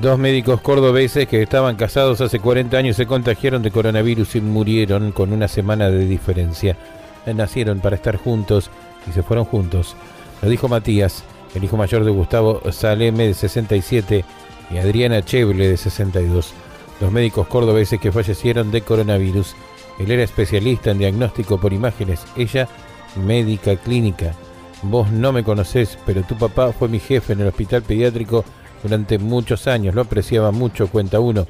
Dos médicos cordobeses que estaban casados hace 40 años se contagiaron de coronavirus y murieron con una semana de diferencia. Nacieron para estar juntos y se fueron juntos. Lo dijo Matías, el hijo mayor de Gustavo Saleme de 67 y Adriana Cheble de 62. Los médicos cordobeses que fallecieron de coronavirus. Él era especialista en diagnóstico por imágenes, ella médica clínica. Vos no me conocés, pero tu papá fue mi jefe en el hospital pediátrico durante muchos años, lo apreciaba mucho, cuenta uno.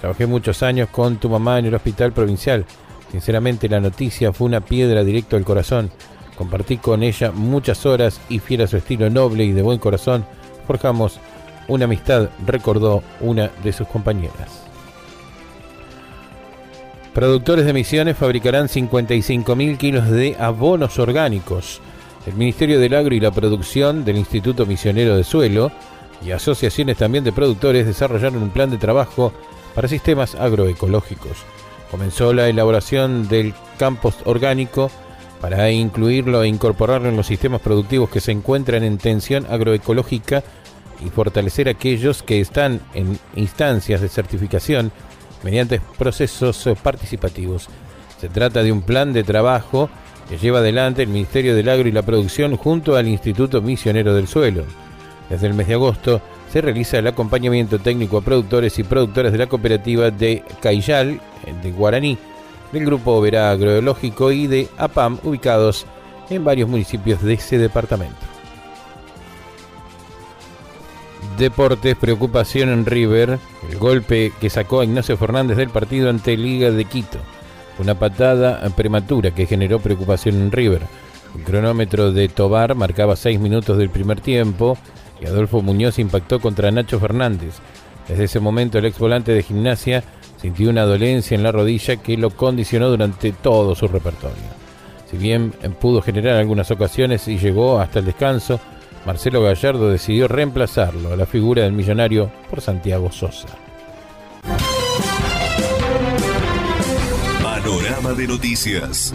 Trabajé muchos años con tu mamá en el hospital provincial. Sinceramente la noticia fue una piedra directo al corazón. Compartí con ella muchas horas y fiel a su estilo noble y de buen corazón, forjamos una amistad, recordó una de sus compañeras. Productores de Misiones fabricarán 55.000 kilos de abonos orgánicos. El Ministerio del Agro y la Producción del Instituto Misionero de Suelo y asociaciones también de productores desarrollaron un plan de trabajo para sistemas agroecológicos. Comenzó la elaboración del compost orgánico para incluirlo e incorporarlo en los sistemas productivos que se encuentran en tensión agroecológica y fortalecer aquellos que están en instancias de certificación mediante procesos participativos. Se trata de un plan de trabajo que lleva adelante el Ministerio del Agro y la Producción junto al Instituto Misionero del Suelo. Desde el mes de agosto se realiza el acompañamiento técnico a productores y productoras de la cooperativa de Cayal, de Guaraní, del Grupo Oberá Agroecológico y de APAM, ubicados en varios municipios de ese departamento. Deportes, preocupación en River, el golpe que sacó a Ignacio Fernández del partido ante Liga de Quito. Una patada prematura que generó preocupación en River. El cronómetro de Tobar marcaba 6 minutos del primer tiempo y Adolfo Muñoz impactó contra Nacho Fernández. Desde ese momento el ex volante de gimnasia sintió una dolencia en la rodilla que lo condicionó durante todo su repertorio. Si bien pudo generar algunas ocasiones y llegó hasta el descanso, Marcelo Gallardo decidió reemplazarlo a la figura del millonario por Santiago Sosa. Panorama de noticias.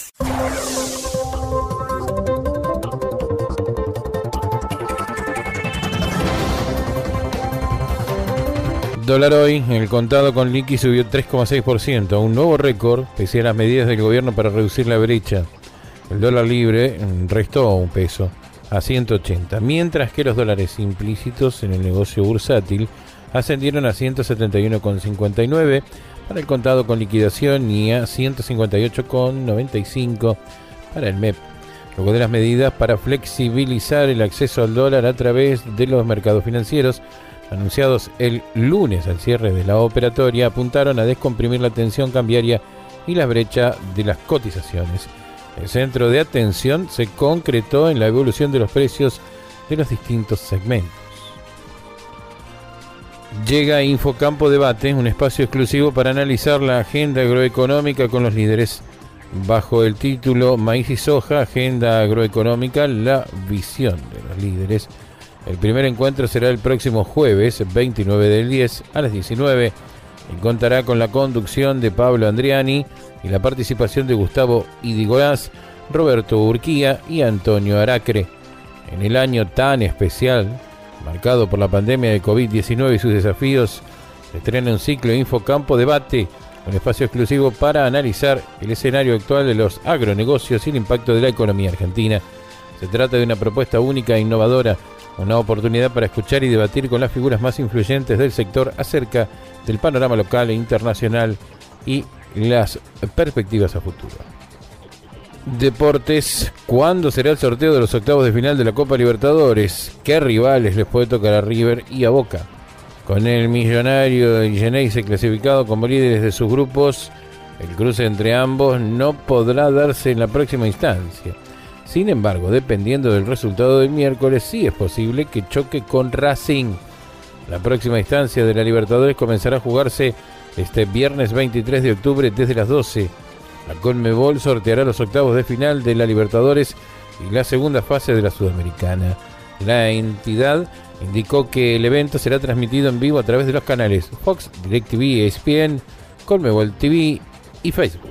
Dólar hoy, el contado con liqui subió 3,6%, un nuevo récord, pese a las medidas del gobierno para reducir la brecha. El dólar libre restó un peso a 180, mientras que los dólares implícitos en el negocio bursátil ascendieron a 171,59 para el contado con liquidación y a 158,95 para el MEP. Luego de las medidas para flexibilizar el acceso al dólar a través de los mercados financieros, anunciados el lunes al cierre de la operatoria, apuntaron a descomprimir la tensión cambiaria y la brecha de las cotizaciones. El centro de atención se concretó en la evolución de los precios de los distintos segmentos. Llega Infocampo Debate, un espacio exclusivo para analizar la agenda agroeconómica con los líderes. Bajo el título Maíz y Soja, Agenda Agroeconómica, la visión de los líderes. El primer encuentro será el próximo jueves 29 del 10 a las 19 y contará con la conducción de Pablo Andriani y la participación de Gustavo Idigolás, Roberto Urquía y Antonio Aracre. En el año tan especial, marcado por la pandemia de COVID-19 y sus desafíos, se estrena un ciclo Infocampo Debate, un espacio exclusivo para analizar el escenario actual de los agronegocios y el impacto de la economía argentina. Se trata de una propuesta única e innovadora una oportunidad para escuchar y debatir con las figuras más influyentes del sector acerca del panorama local e internacional y las perspectivas a futuro. Deportes, ¿cuándo será el sorteo de los octavos de final de la Copa Libertadores? ¿Qué rivales les puede tocar a River y a Boca? Con el millonario y Geneise clasificado como líderes de sus grupos, el cruce entre ambos no podrá darse en la próxima instancia. Sin embargo, dependiendo del resultado del miércoles, sí es posible que choque con Racing. La próxima instancia de la Libertadores comenzará a jugarse este viernes 23 de octubre desde las 12 la Conmebol sorteará los octavos de final de la Libertadores y la segunda fase de la Sudamericana. La entidad indicó que el evento será transmitido en vivo a través de los canales Fox, DirecTV, ESPN, Conmebol TV y Facebook.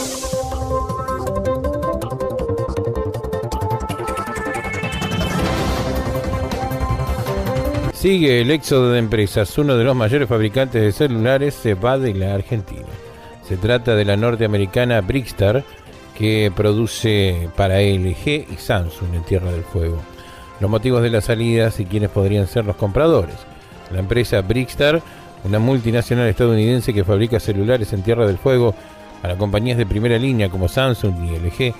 Sigue el éxodo de empresas. Uno de los mayores fabricantes de celulares se va de la Argentina. Se trata de la norteamericana Brixtar, que produce para LG y Samsung en Tierra del Fuego. Los motivos de las salidas y quiénes podrían ser los compradores. La empresa Brixtar, una multinacional estadounidense que fabrica celulares en Tierra del Fuego para compañías de primera línea como Samsung y LG,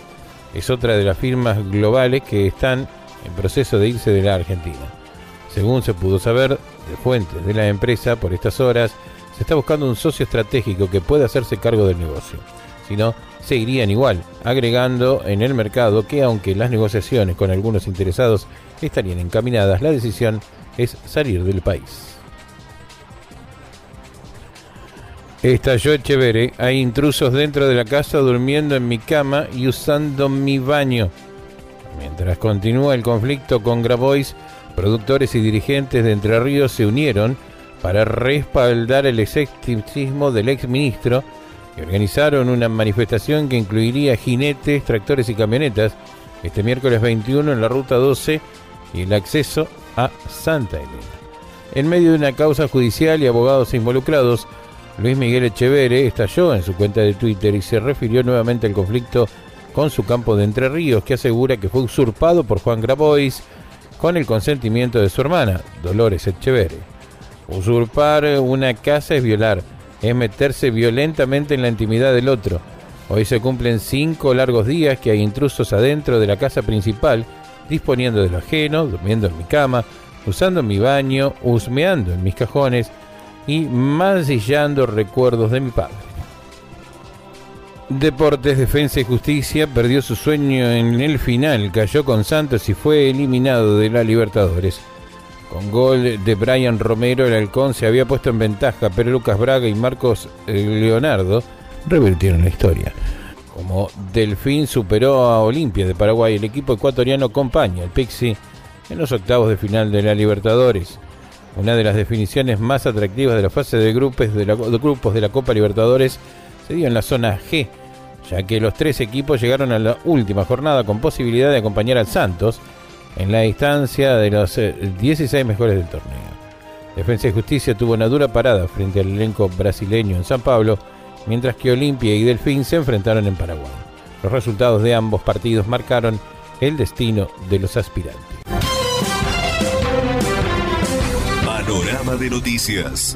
es otra de las firmas globales que están en proceso de irse de la Argentina. Según se pudo saber de fuentes de la empresa por estas horas, se está buscando un socio estratégico que pueda hacerse cargo del negocio. Si no, seguirían igual, agregando en el mercado que aunque las negociaciones con algunos interesados estarían encaminadas, la decisión es salir del país. Estalló Echeverre. Hay intrusos dentro de la casa durmiendo en mi cama y usando mi baño. Mientras continúa el conflicto con Grabois, productores y dirigentes de Entre Ríos se unieron para respaldar el escepticismo del exministro y organizaron una manifestación que incluiría jinetes, tractores y camionetas este miércoles 21 en la ruta 12 y el acceso a Santa Elena. En medio de una causa judicial y abogados involucrados, Luis Miguel Echeverre estalló en su cuenta de Twitter y se refirió nuevamente al conflicto con su campo de Entre Ríos, que asegura que fue usurpado por Juan Grabois con el consentimiento de su hermana, Dolores Echeverre. Usurpar una casa es violar, es meterse violentamente en la intimidad del otro. Hoy se cumplen cinco largos días que hay intrusos adentro de la casa principal, disponiendo de lo ajeno, durmiendo en mi cama, usando mi baño, husmeando en mis cajones y mancillando recuerdos de mi padre. Deportes, Defensa y Justicia perdió su sueño en el final, cayó con Santos y fue eliminado de la Libertadores. Con gol de Brian Romero, el halcón se había puesto en ventaja, pero Lucas Braga y Marcos eh, Leonardo revirtieron la historia. Como Delfín superó a Olimpia de Paraguay, el equipo ecuatoriano acompaña al Pixi en los octavos de final de la Libertadores. Una de las definiciones más atractivas de la fase de grupos de la, de grupos de la Copa Libertadores se dio en la zona G, ya que los tres equipos llegaron a la última jornada con posibilidad de acompañar al Santos en la distancia de los 16 eh, mejores del torneo. Defensa y Justicia tuvo una dura parada frente al elenco brasileño en San Pablo, mientras que Olimpia y Delfín se enfrentaron en Paraguay. Los resultados de ambos partidos marcaron el destino de los aspirantes. Panorama de noticias.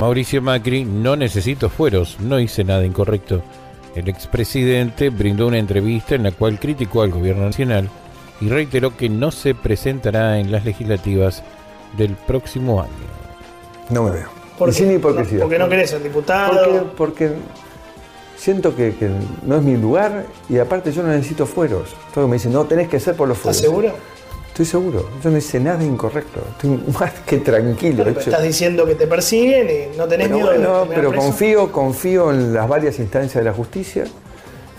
Mauricio Macri, no necesito fueros, no hice nada incorrecto. El expresidente brindó una entrevista en la cual criticó al gobierno nacional y reiteró que no se presentará en las legislativas del próximo año. No me veo. ¿Por Y sin qué? hipocresía. Porque no querés ser diputado. Porque, porque siento que, no es mi lugar y aparte yo no necesito fueros. Todo me dicen, no, tenés que ser por los fueros. ¿Estás seguro? Estoy seguro, yo no hice nada incorrecto, estoy más que tranquilo. estás diciendo que te persiguen y no tenés miedo bueno, de pero confío, confío en las varias instancias de la justicia.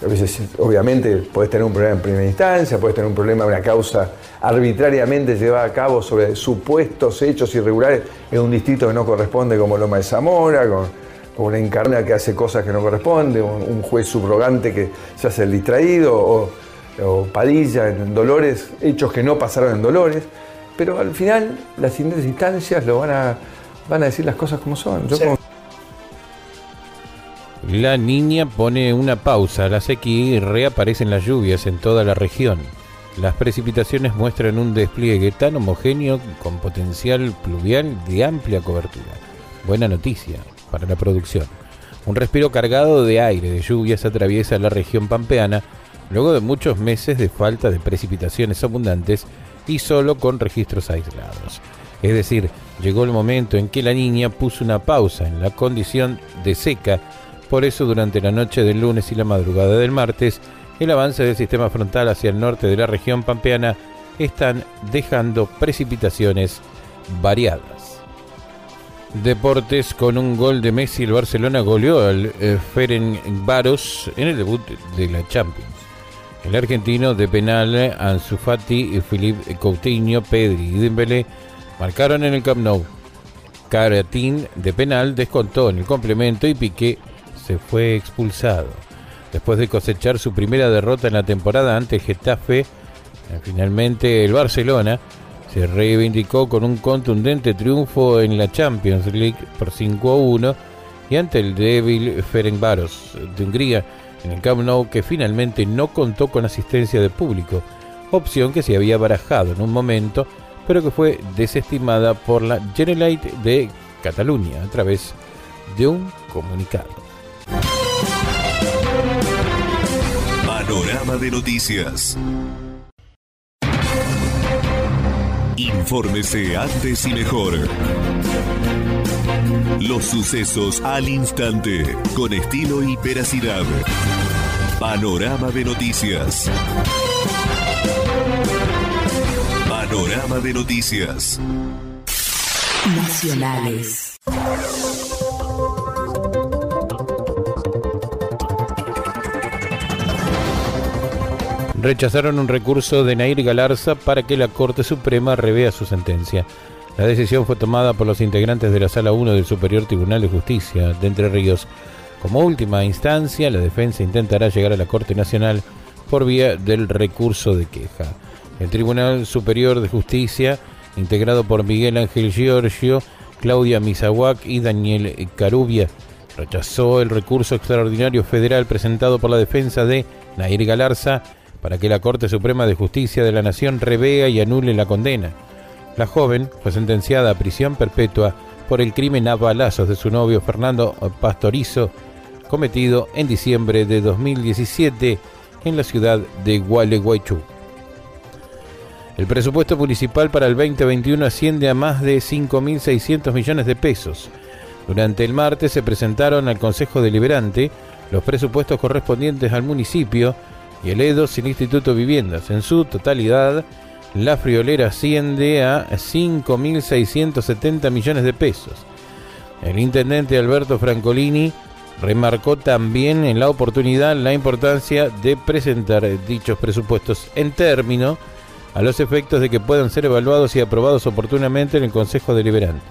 A veces, obviamente, puedes tener un problema en primera instancia, puedes tener un problema, una causa arbitrariamente llevada a cabo sobre supuestos hechos irregulares en un distrito que no corresponde, como Loma de Zamora, con, una encarna que hace cosas que no corresponden, un, juez subrogante que se hace el distraído, o, Padilla en Dolores, hechos que no pasaron en Dolores. Pero al final, las siguientes instancias lo van a, van a decir las cosas como son. La niña pone una pausa a la sequía y reaparecen las lluvias en toda la región. Las precipitaciones muestran un despliegue tan homogéneo con potencial pluvial de amplia cobertura. Buena noticia para la producción. Un respiro cargado de aire de lluvias atraviesa la región pampeana luego de muchos meses de falta de precipitaciones abundantes y solo con registros aislados. Es decir, llegó el momento en que la niña puso una pausa en la condición de seca, por eso durante la noche del lunes y la madrugada del martes, el avance del sistema frontal hacia el norte de la región pampeana están dejando precipitaciones variadas. Deportes con un gol de Messi, el Barcelona goleó al eh, Ferencváros en el debut de la Champions. El argentino de penal Ansu Fati, Philippe Coutinho, Pedri y Dembélé marcaron en el Camp Nou. Caratín de penal descontó en el complemento y Piqué se fue expulsado. Después de cosechar su primera derrota en la temporada ante Getafe, eh, finalmente el Barcelona se reivindicó con un contundente triunfo en la Champions League por 5 a 1 y ante el débil Ferencváros de Hungría en el Camp Nou que finalmente no contó con asistencia de público, opción que se había barajado en un momento pero que fue desestimada por la Generalitat de Cataluña a través de un comunicado. Panorama de noticias. Infórmese antes y mejor. Los sucesos al instante, con estilo y veracidad. Panorama de noticias. Panorama de noticias. Nacionales. rechazaron un recurso de Nair Galarza para que la Corte Suprema revea su sentencia. La decisión fue tomada por los integrantes de la Sala 1 del Superior Tribunal de Justicia de Entre Ríos. Como última instancia, la defensa intentará llegar a la Corte Nacional por vía del recurso de queja. El Tribunal Superior de Justicia, integrado por Miguel Ángel Giorgio, Claudia Misahuac y Daniel Carubia, rechazó el recurso extraordinario federal presentado por la defensa de Nair Galarza para que la Corte Suprema de Justicia de la Nación revea y anule la condena. La joven fue sentenciada a prisión perpetua por el crimen a balazos de su novio Fernando Pastorizo, cometido en diciembre de 2017 en la ciudad de Gualeguaychú. El presupuesto municipal para el 2021 asciende a más de 5.600 millones de pesos. Durante el martes se presentaron al Consejo Deliberante los presupuestos correspondientes al municipio y el EDOS y el Instituto Viviendas. En su totalidad, la friolera asciende a 5.670 millones de pesos. El intendente Alberto Francolini remarcó también en la oportunidad la importancia de presentar dichos presupuestos en término a los efectos de que puedan ser evaluados y aprobados oportunamente en el Consejo Deliberante.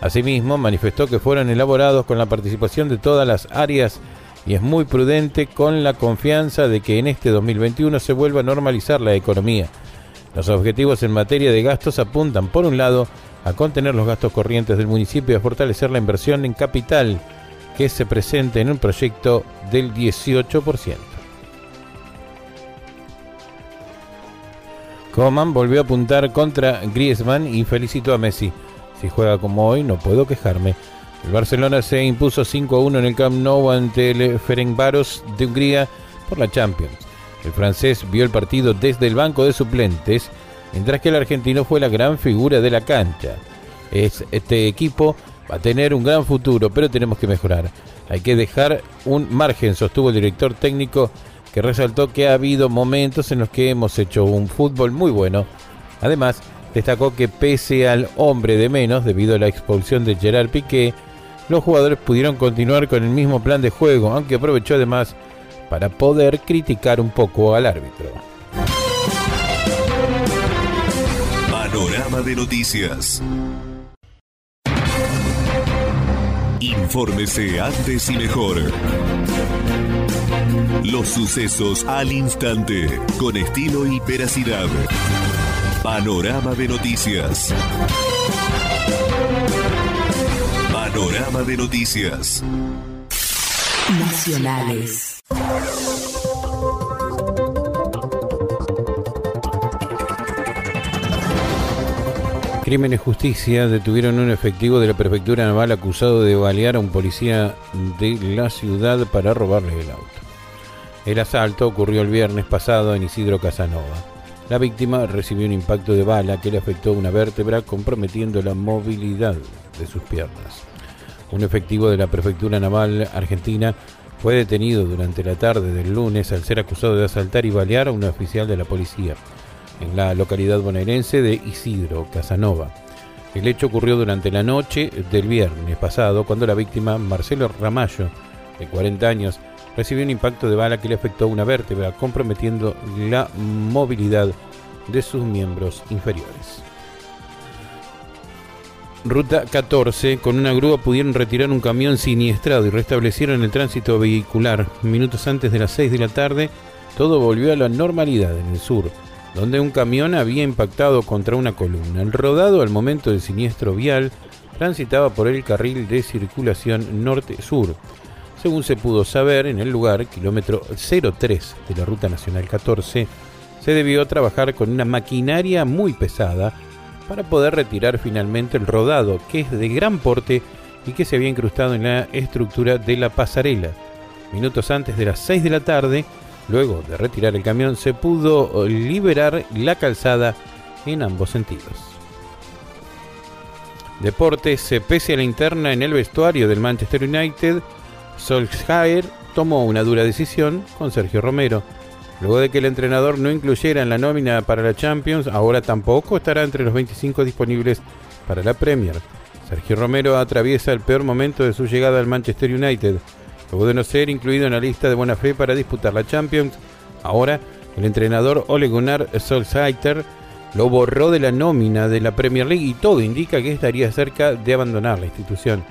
Asimismo, manifestó que fueron elaborados con la participación de todas las áreas y es muy prudente con la confianza de que en este 2021 se vuelva a normalizar la economía. Los objetivos en materia de gastos apuntan, por un lado, a contener los gastos corrientes del municipio y a fortalecer la inversión en capital que se presente en un proyecto del 18%. Coman volvió a apuntar contra Griezmann y felicitó a Messi. Si juega como hoy, no puedo quejarme. El Barcelona se impuso 5 a 1 en el Camp Nou ante el Ferencváros de Hungría por la Champions. El francés vio el partido desde el banco de suplentes, mientras que el argentino fue la gran figura de la cancha. Este equipo Va a tener un gran futuro, pero tenemos que mejorar. Hay que dejar un margen, sostuvo el director técnico, que resaltó que ha habido momentos en los que hemos hecho un fútbol muy bueno. Además, destacó que pese al hombre de menos, debido a la expulsión de Gerard Piqué, los jugadores pudieron continuar con el mismo plan de juego, aunque aprovechó además para poder criticar un poco al árbitro. Panorama de noticias. Infórmese antes y mejor. Los sucesos al instante, con estilo y veracidad. Panorama de noticias. Panorama de noticias. Nacionales. Crímenes Justicia detuvieron un efectivo de la prefectura naval acusado de balear a un policía de la ciudad para robarle el auto. El asalto ocurrió el viernes pasado en Isidro Casanova. La víctima recibió un impacto de bala que le afectó una vértebra comprometiendo la movilidad de sus piernas. Un efectivo de la prefectura naval argentina fue detenido durante la tarde del lunes al ser acusado de asaltar y balear a un oficial de la policía en la localidad bonaerense de Isidro, Casanova. El hecho ocurrió durante la noche del viernes pasado, cuando la víctima, Marcelo Ramallo, de 40 años, recibió un impacto de bala que le afectó una vértebra, comprometiendo la movilidad de sus miembros inferiores. Ruta 14, con una grúa pudieron retirar un camión siniestrado y restablecieron el tránsito vehicular. Minutos antes de las 6 de la tarde, todo volvió a la normalidad en el sur donde un camión había impactado contra una columna. El rodado al momento del siniestro vial transitaba por el carril de circulación norte-sur. Según se pudo saber, en el lugar, kilómetro 03 de la Ruta Nacional 14, se debió trabajar con una maquinaria muy pesada para poder retirar finalmente el rodado, que es de gran porte y que se había incrustado en la estructura de la pasarela. Minutos antes de las 6 de la tarde, Luego de retirar el camión se pudo liberar la calzada en ambos sentidos. Deportes, pese a la interna en el vestuario del Manchester United, Solskjaer tomó una dura decisión con Sergio Romero. Luego de que el entrenador no incluyera en la nómina para la Champions, ahora tampoco estará entre los 25 disponibles para la Premier. Sergio Romero atraviesa el peor momento de su llegada al Manchester United. Luego de no ser incluido en la lista de buena fe para disputar la Champions, ahora el entrenador Ole Gunnar Solskjaer lo borró de la nómina de la Premier League y todo indica que estaría cerca de abandonar la institución.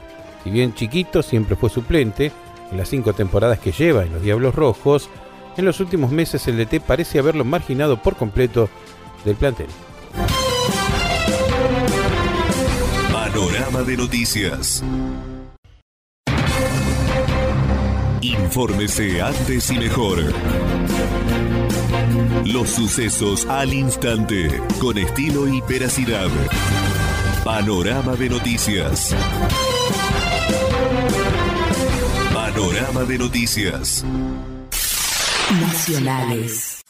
Si bien chiquito siempre fue suplente, en las cinco temporadas que lleva en los Diablos Rojos, en los últimos meses el DT parece haberlo marginado por completo del plantel. Panorama de noticias. Infórmese antes y mejor. Los sucesos al instante, con estilo y veracidad. Panorama de noticias. Panorama de noticias. Nacionales.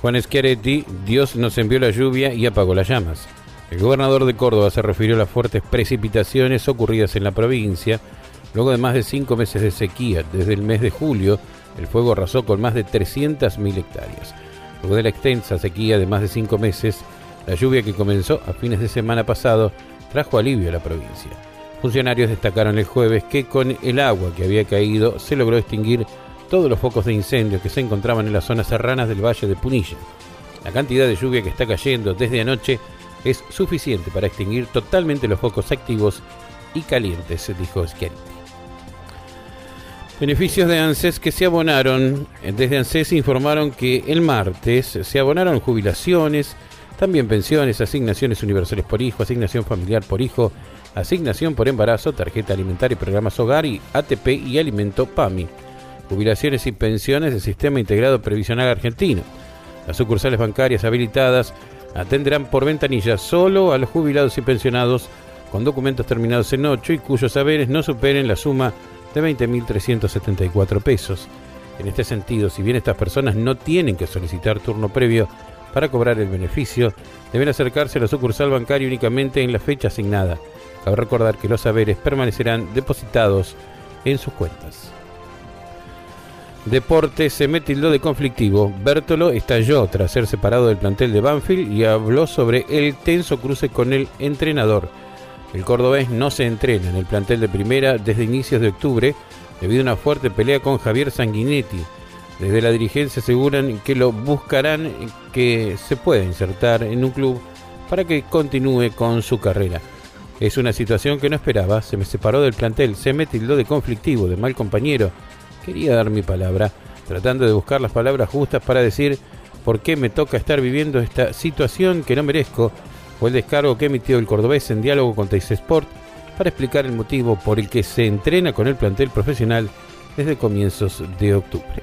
Juan Schiaretti, Dios nos envió la lluvia y apagó las llamas. El gobernador de Córdoba se refirió a las fuertes precipitaciones ocurridas en la provincia luego de más de cinco meses de sequía. Desde el mes de julio, el fuego arrasó con más de 300.000 hectáreas. Luego de la extensa sequía de más de cinco meses, la lluvia que comenzó a fines de semana pasado trajo alivio a la provincia. Funcionarios destacaron el jueves que con el agua que había caído se logró extinguir todos los focos de incendio que se encontraban en las zonas serranas del Valle de Punilla. La cantidad de lluvia que está cayendo desde anoche es suficiente para extinguir totalmente los focos activos y calientes, dijo Schiaretti. Beneficios de ANSES que se abonaron. Desde ANSES informaron que el martes se abonaron jubilaciones, también pensiones, asignaciones universales por hijo, asignación familiar por hijo, asignación por embarazo, tarjeta alimentaria y programas hogar y ATP y alimento PAMI. Jubilaciones y pensiones del Sistema Integrado Previsional Argentino. Las sucursales bancarias habilitadas atenderán por ventanilla solo a los jubilados y pensionados con documentos terminados en 8 y cuyos saberes no superen la suma de 20.374 pesos. En este sentido, si bien estas personas no tienen que solicitar turno previo Para cobrar el beneficio, deben acercarse a la sucursal bancaria únicamente en la fecha asignada. Cabe recordar que los saberes permanecerán depositados en sus cuentas. Deporte se me tildó de conflictivo. Bertolo estalló tras ser separado del plantel de Banfield y habló sobre el tenso cruce con el entrenador. El cordobés no se entrena en el plantel de primera desde inicios de octubre debido a una fuerte pelea con Javier Sanguinetti. Desde la dirigencia aseguran que lo buscarán que se pueda insertar en un club para que continúe con su carrera. Es una situación que no esperaba, se me separó del plantel, se me tildó de conflictivo, de mal compañero, quería dar mi palabra, tratando de buscar las palabras justas para decir por qué me toca estar viviendo esta situación que no merezco, o el descargo que emitió el cordobés en diálogo con Teis Sport para explicar el motivo por el que se entrena con el plantel profesional desde comienzos de octubre.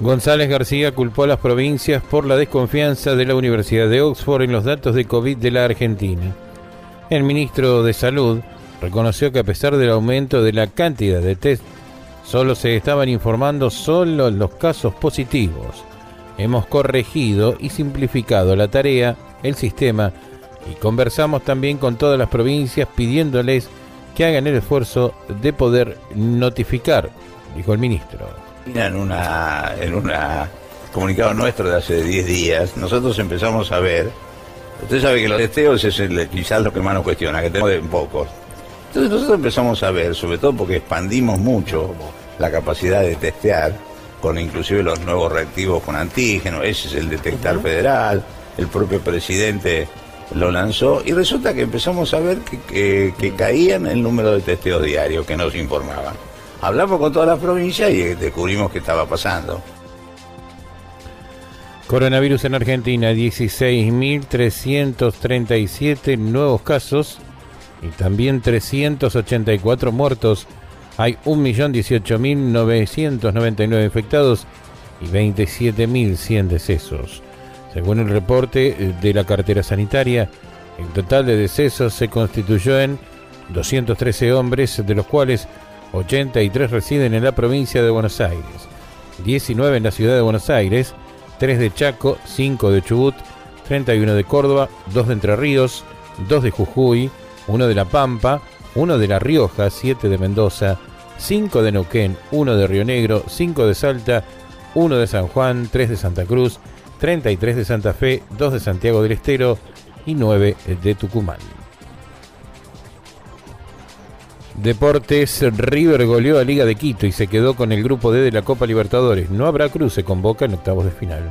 González García culpó a las provincias por la desconfianza de la Universidad de Oxford en los datos de COVID de la Argentina. El ministro de Salud reconoció que a pesar del aumento de la cantidad de test, solo se estaban informando solo los casos positivos. Hemos corregido y simplificado la tarea, el sistema, y conversamos también con todas las provincias pidiéndoles que hagan el esfuerzo de poder notificar, dijo el ministro en una en una comunicado nuestro de hace 10 días, nosotros empezamos a ver, usted sabe que los testeos es el, quizás lo que más nos cuestiona, que tenemos de pocos. Entonces nosotros empezamos a ver, sobre todo porque expandimos mucho la capacidad de testear, con inclusive los nuevos reactivos con antígeno, ese es el detectar federal, el propio presidente lo lanzó y resulta que empezamos a ver que, que, que caían el número de testeos diarios que nos informaban. Hablamos con todas las provincias y descubrimos qué estaba pasando. Coronavirus en Argentina, 16.337 nuevos casos y también 384 muertos. Hay 1.018.999 infectados y 27.100 decesos. Según el reporte de la cartera sanitaria, el total de decesos se constituyó en 213 hombres, de los cuales 83 residen en la provincia de Buenos Aires, 19 en la ciudad de Buenos Aires, 3 de Chaco, 5 de Chubut, 31 de Córdoba, 2 de Entre Ríos, 2 de Jujuy, 1 de La Pampa, 1 de La Rioja, 7 de Mendoza, 5 de Neuquén, 1 de Río Negro, 5 de Salta, 1 de San Juan, 3 de Santa Cruz, 33 de Santa Fe, 2 de Santiago del Estero y 9 de Tucumán. Deportes, River goleó a Liga de Quito y se quedó con el grupo D de la Copa Libertadores. No habrá cruce con Boca en octavos de final.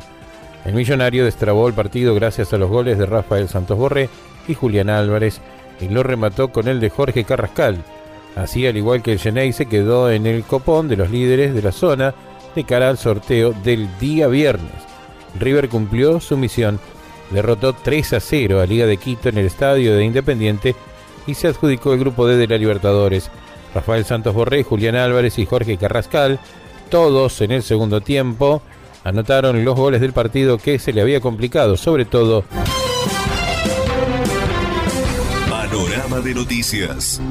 El millonario destrabó el partido gracias a los goles de Rafael Santos Borré y Julián Álvarez y lo remató con el de Jorge Carrascal. Así, al igual que el Genei, se quedó en el copón de los líderes de la zona de cara al sorteo del día viernes. River cumplió su misión, derrotó 3 a 0 a Liga de Quito en el estadio de Independiente y se adjudicó el grupo D de la Libertadores. Rafael Santos Borré, Julián Álvarez y Jorge Carrascal, todos en el segundo tiempo, anotaron los goles del partido que se le había complicado, sobre todo. Panorama de noticias.